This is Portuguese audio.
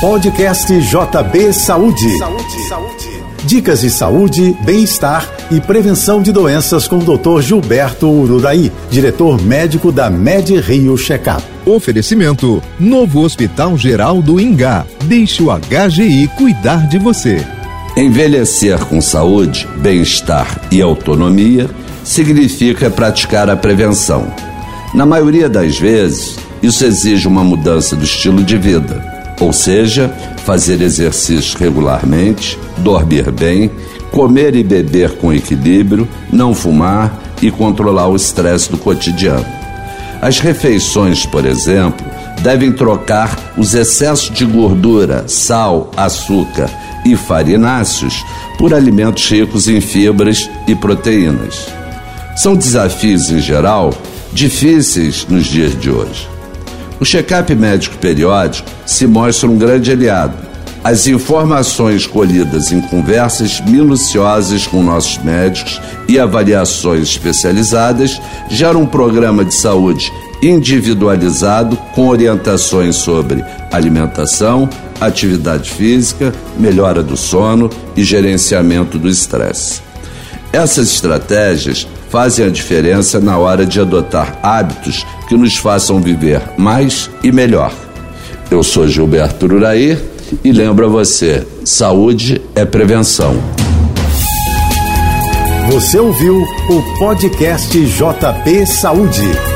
Podcast JB Saúde. Saúde, saúde. Dicas de saúde, bem-estar e prevenção de doenças com o Dr. Gilberto Ururaí, diretor médico da Med Rio Checkup. Oferecimento: Novo Hospital Geral do Ingá. Deixe o HGI cuidar de você. Envelhecer com saúde, bem-estar e autonomia significa praticar a prevenção. Na maioria das vezes, isso exige uma mudança do estilo de vida, ou seja, fazer exercícios regularmente, dormir bem, comer e beber com equilíbrio, não fumar e controlar o estresse do cotidiano. As refeições, por exemplo, devem trocar os excessos de gordura, sal, açúcar e farináceos por alimentos ricos em fibras e proteínas. São desafios, em geral, difíceis nos dias de hoje. O check-up médico periódico se mostra um grande aliado. As informações colhidas em conversas minuciosas com nossos médicos e avaliações especializadas geram um programa de saúde individualizado com orientações sobre alimentação, atividade física, melhora do sono e gerenciamento do estresse. Essas estratégias fazem a diferença na hora de adotar hábitos que nos façam viver mais e melhor. Eu sou Gilberto Uraí e lembro a você: saúde é prevenção. Você ouviu o podcast JP Saúde.